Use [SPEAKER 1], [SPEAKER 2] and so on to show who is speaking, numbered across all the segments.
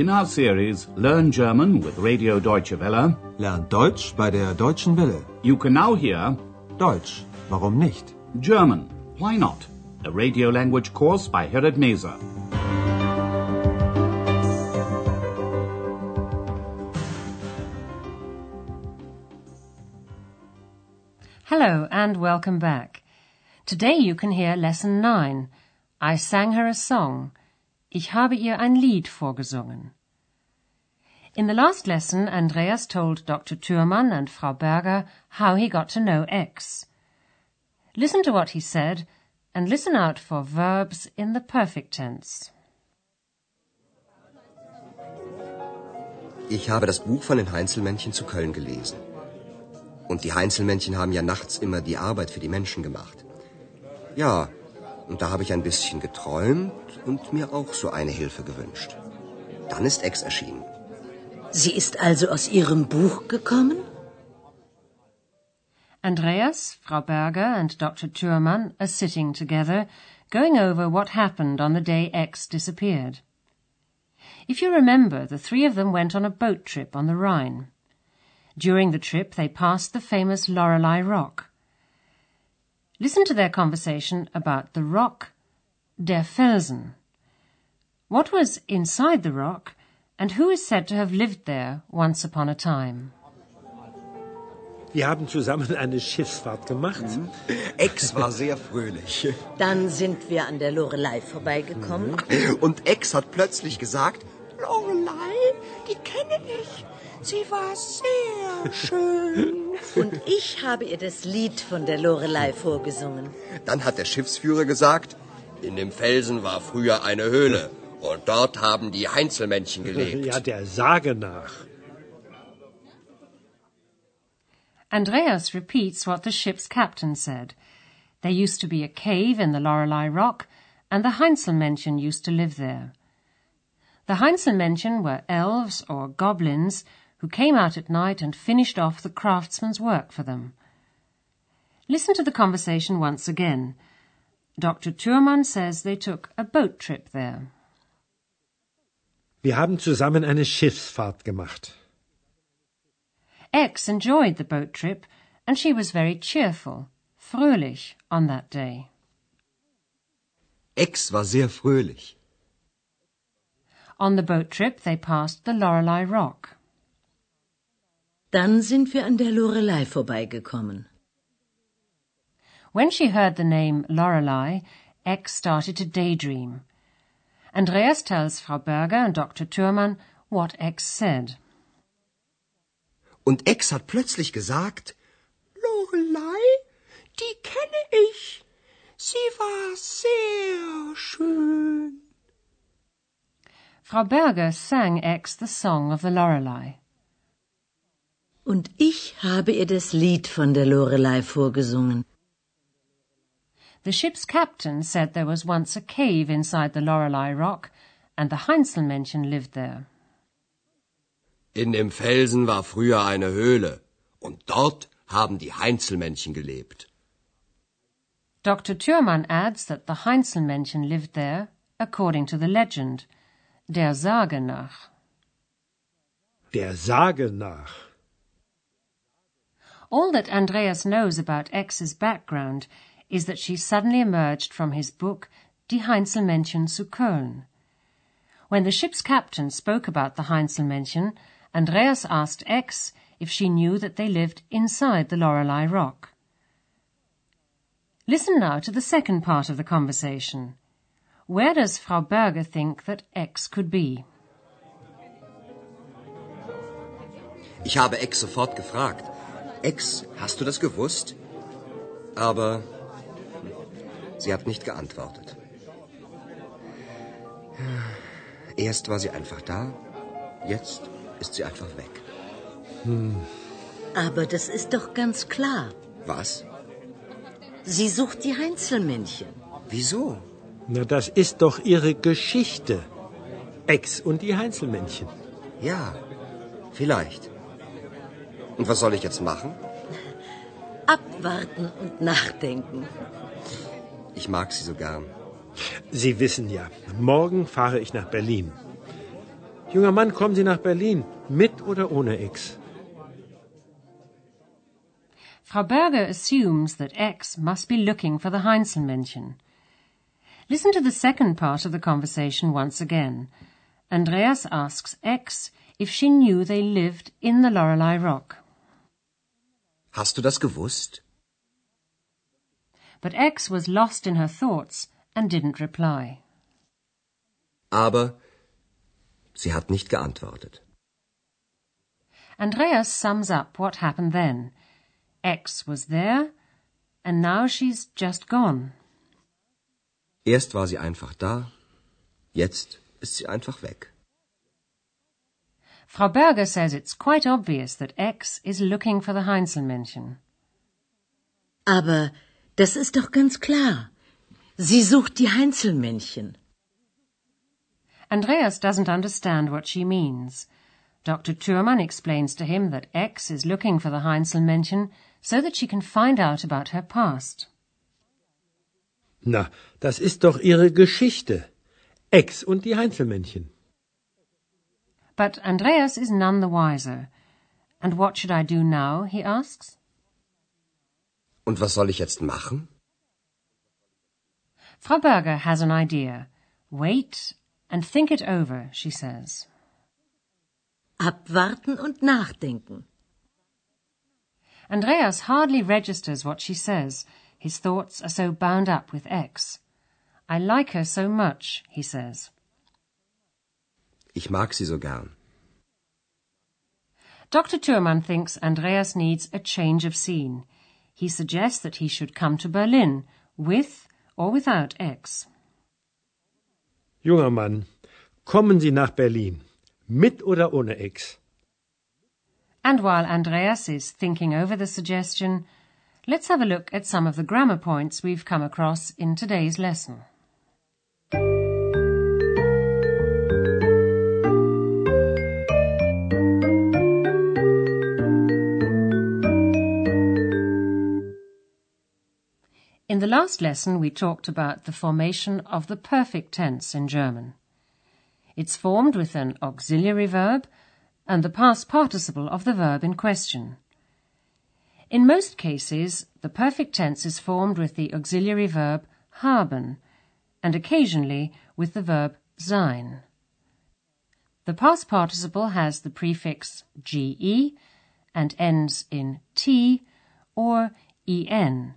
[SPEAKER 1] In our series Learn German with Radio Deutsche Welle,
[SPEAKER 2] Lernt Deutsch bei der Deutschen Welle.
[SPEAKER 1] you can now hear
[SPEAKER 2] Deutsch, warum nicht?
[SPEAKER 1] German, Why Not? A radio language course by Herrad Meese.
[SPEAKER 3] Hello and welcome back. Today you can hear Lesson 9. I sang her a song. Ich habe ihr ein Lied vorgesungen. In the last lesson, Andreas told Dr. Thürmann and Frau Berger how he got to know X. Listen to what he said and listen out for verbs in the perfect tense.
[SPEAKER 4] Ich habe das Buch von den Heinzelmännchen zu Köln gelesen. Und die Heinzelmännchen haben ja nachts immer die Arbeit für die Menschen gemacht. Ja, und da habe ich ein bisschen geträumt und mir auch so eine Hilfe gewünscht. Dann ist Ex erschienen.
[SPEAKER 5] Sie ist also aus Ihrem Buch gekommen?
[SPEAKER 3] Andreas, Frau Berger, and Dr. Thürmann are sitting together, going over what happened on the day X disappeared. If you remember, the three of them went on a boat trip on the Rhine. During the trip, they passed the famous Lorelei Rock. Listen to their conversation about the rock, der Felsen. What was inside the rock, and who is said to have lived there once upon a time?
[SPEAKER 6] Wir haben zusammen eine Schiffsfahrt gemacht. Mhm.
[SPEAKER 4] Ex war sehr fröhlich.
[SPEAKER 5] Dann sind wir an der Lorelei vorbeigekommen. Mhm.
[SPEAKER 4] Und Ex hat plötzlich gesagt,
[SPEAKER 7] Lorelei, die kenne ich. Sie war sehr schön.
[SPEAKER 5] Und ich habe ihr das Lied von der Lorelei vorgesungen.
[SPEAKER 4] dann hat der Schiffsführer gesagt, in dem Felsen war früher eine Höhle. Und dort haben die Heinzelmännchen gelebt.
[SPEAKER 6] Ja, der Sage nach.
[SPEAKER 3] Andreas repeats what the ship's captain said. There used to be a cave in the Lorelei Rock, and the Heinzelmännchen used to live there. The Heinzelmännchen were elves or goblins who came out at night and finished off the craftsman's work for them. Listen to the conversation once again. Dr. Thürmann says they took a boat trip there.
[SPEAKER 6] Wir haben zusammen eine Schiffsfahrt gemacht.
[SPEAKER 3] X enjoyed the boat trip, and she was very cheerful, fröhlich, on that day.
[SPEAKER 4] X war sehr fröhlich.
[SPEAKER 3] On the boat trip, they passed the Lorelei Rock.
[SPEAKER 5] Dann sind wir an der Lorelei vorbeigekommen.
[SPEAKER 3] When she heard the name Lorelei, X started to daydream. Andreas tells Frau Berger and Dr. Thürmann what X said.
[SPEAKER 4] Und Ex hat plötzlich gesagt,
[SPEAKER 7] Lorelei, die kenne ich. Sie war sehr schön.
[SPEAKER 3] Frau Berger sang X the song of the Lorelei.
[SPEAKER 5] Und ich habe ihr das Lied von der Lorelei vorgesungen.
[SPEAKER 3] The ship's captain said there was once a cave inside the Lorelei Rock, and the Heinzelmännchen lived there.
[SPEAKER 4] in dem Felsen war früher eine Höhle. Und dort haben die Heinzelmännchen gelebt.
[SPEAKER 3] Dr. Thürmann adds that the Heinzelmännchen lived there, according to the legend, der Sage nach.
[SPEAKER 6] Der Sage nach.
[SPEAKER 3] All that Andreas knows about X's background is that she suddenly emerged from his book Die Heinzelmännchen zu Köln. When the ship's captain spoke about the Heinzelmännchen, Andreas asked X if she knew that they lived inside the Lorelei Rock. Listen now to the second part of the conversation. Where does Frau Berger think that X could be?
[SPEAKER 4] Ich habe X sofort gefragt. Ex, hast du das gewusst? Aber sie hat nicht geantwortet. Erst war sie einfach da, jetzt ist sie einfach weg.
[SPEAKER 5] Aber das ist doch ganz klar.
[SPEAKER 4] Was?
[SPEAKER 5] Sie sucht die Heinzelmännchen.
[SPEAKER 4] Wieso?
[SPEAKER 6] Na, das ist doch ihre Geschichte. Ex und die Heinzelmännchen.
[SPEAKER 4] Ja, vielleicht. Und was soll ich jetzt machen?
[SPEAKER 5] Abwarten und nachdenken.
[SPEAKER 4] Ich mag sie so gern.
[SPEAKER 6] Sie wissen ja, morgen fahre ich nach Berlin. Junger Mann, kommen Sie nach Berlin. Mit oder ohne X?
[SPEAKER 3] Frau Berger assumes that X must be looking for the Heinzelmännchen. Listen to the second part of the conversation once again. Andreas asks X if she knew they lived in the Lorelei Rock.
[SPEAKER 4] Hast du das gewusst?
[SPEAKER 3] But X was lost in her thoughts and didn't reply.
[SPEAKER 4] Aber sie hat nicht geantwortet.
[SPEAKER 3] Andreas sums up what happened then. X was there, and now she's just gone.
[SPEAKER 4] Erst war sie einfach da, jetzt ist sie einfach weg.
[SPEAKER 3] Frau Berger says it's quite obvious that X is looking for the Heinzelmännchen.
[SPEAKER 5] Aber das ist doch ganz klar. Sie sucht die Heinzelmännchen.
[SPEAKER 3] Andreas doesn't understand what she means. Dr. Thürmann explains to him that X is looking for the Heinzelmännchen so that she can find out about her past.
[SPEAKER 6] Na, das ist doch Ihre Geschichte. Ex und die Heinzelmännchen.
[SPEAKER 3] But Andreas is none the wiser. And what should I do now? he asks.
[SPEAKER 4] Und was soll ich jetzt machen?
[SPEAKER 3] Frau Berger has an idea. Wait and think it over, she says.
[SPEAKER 5] Abwarten und nachdenken.
[SPEAKER 3] Andreas hardly registers what she says. His thoughts are so bound up with X. I like her so much, he says.
[SPEAKER 4] Ich mag sie so gern.
[SPEAKER 3] Dr. Thürmann thinks Andreas needs a change of scene. He suggests that he should come to Berlin, with or without X.
[SPEAKER 6] Junger Mann, kommen Sie nach Berlin. Mit oder ohne X?
[SPEAKER 3] And while Andreas is thinking over the suggestion, let's have a look at some of the grammar points we've come across in today's lesson. In the last lesson, we talked about the formation of the perfect tense in German. It's formed with an auxiliary verb and the past participle of the verb in question. In most cases, the perfect tense is formed with the auxiliary verb haben and occasionally with the verb sein. The past participle has the prefix ge and ends in t or en.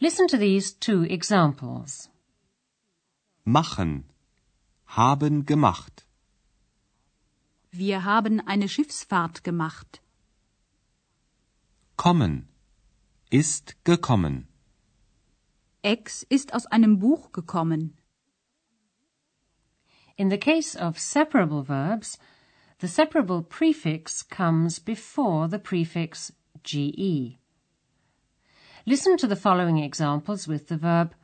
[SPEAKER 3] Listen to these two examples.
[SPEAKER 8] Machen. Haben gemacht.
[SPEAKER 9] Wir haben eine Schiffsfahrt gemacht.
[SPEAKER 8] Kommen. Ist gekommen.
[SPEAKER 9] Ex ist aus einem Buch gekommen.
[SPEAKER 3] In the case of separable verbs, the separable prefix comes before the prefix ge. Listen to the following examples with the verb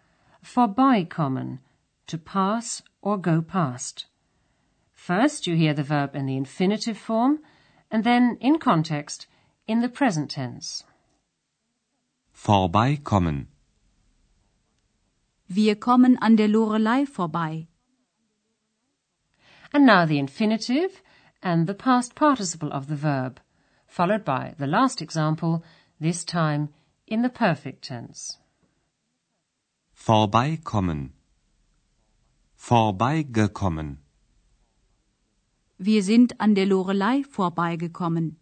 [SPEAKER 3] vorbeikommen, to pass or go past. First, you hear the verb in the infinitive form, and then, in context, in the present tense.
[SPEAKER 8] Vorbeikommen.
[SPEAKER 9] Wir kommen an der Lorelei vorbei.
[SPEAKER 3] And now the infinitive and the past participle of the verb, followed by the last example, this time in the perfect tense.
[SPEAKER 8] Vorbeikommen. Vorbeigekommen.
[SPEAKER 9] Wir sind an der Lorelei vorbeigekommen.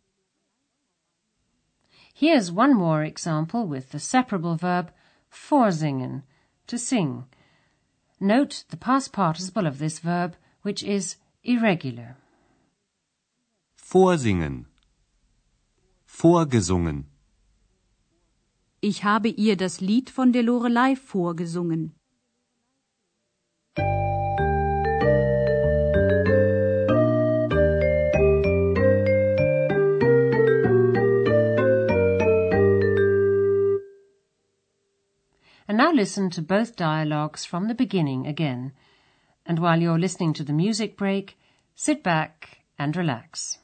[SPEAKER 3] Here's one more example with the separable verb vorsingen, to sing. Note the past participle of this verb, which is irregular.
[SPEAKER 8] Vorsingen. Vorgesungen.
[SPEAKER 9] Ich habe ihr das Lied von der Lorelei vorgesungen.
[SPEAKER 3] And now listen to both dialogues from the beginning again. And while you're listening to the music break, sit back and relax.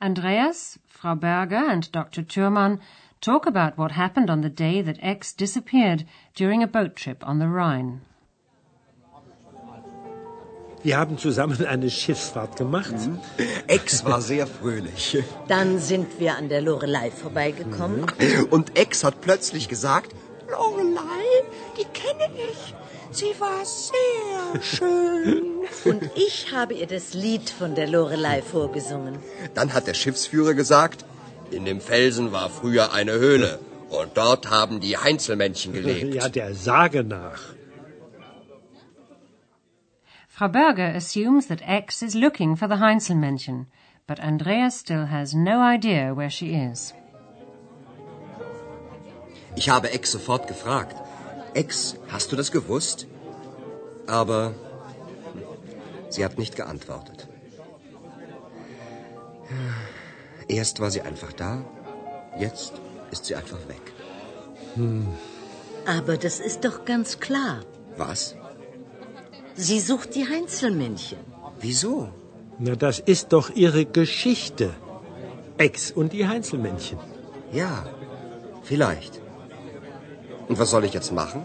[SPEAKER 3] X, Frau Berger and Dr. Thürmann talk about what happened on the day that X disappeared during a boat trip on the Rhine.
[SPEAKER 6] Wir haben zusammen eine Schiffsfahrt gemacht.
[SPEAKER 4] Ex war sehr fröhlich.
[SPEAKER 5] Dann sind wir an der Lorelei vorbeigekommen.
[SPEAKER 4] Und Ex hat plötzlich gesagt,
[SPEAKER 7] Lorelei, die kenne ich. Sie war sehr schön.
[SPEAKER 5] Und ich habe ihr das Lied von der Lorelei vorgesungen.
[SPEAKER 4] dann hat der Schiffsführer gesagt, in dem Felsen war früher eine Höhle und dort haben die Heinzelmännchen gelebt.
[SPEAKER 6] Ja, der Sage nach.
[SPEAKER 3] Frau Berger assumes that X is looking for the Heinzelmännchen, but Andreas still has no idea where she is.
[SPEAKER 4] Ich habe Ex sofort gefragt, Ex, hast du das gewusst? Aber sie hat nicht geantwortet. Erst war sie einfach da, jetzt ist sie einfach weg.
[SPEAKER 5] Aber das ist doch ganz klar.
[SPEAKER 4] Was?
[SPEAKER 5] Sie sucht die Heinzelmännchen.
[SPEAKER 4] Wieso?
[SPEAKER 6] Na, das ist doch ihre Geschichte. Ex und die Heinzelmännchen.
[SPEAKER 4] Ja, vielleicht. Und was soll ich jetzt machen?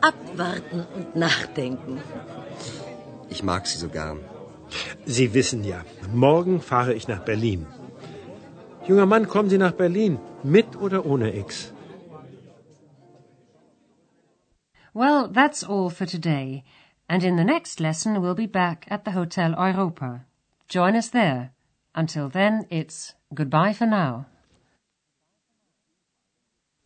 [SPEAKER 5] Abwarten und nachdenken.
[SPEAKER 4] Ich mag sie so gern.
[SPEAKER 6] Sie wissen ja, morgen fahre ich nach Berlin. Junger Mann, kommen Sie nach Berlin, mit oder ohne Ex?
[SPEAKER 3] Well, that's all for today, and in the next lesson we'll be back at the Hotel Europa. Join us there. Until then, it's goodbye for now.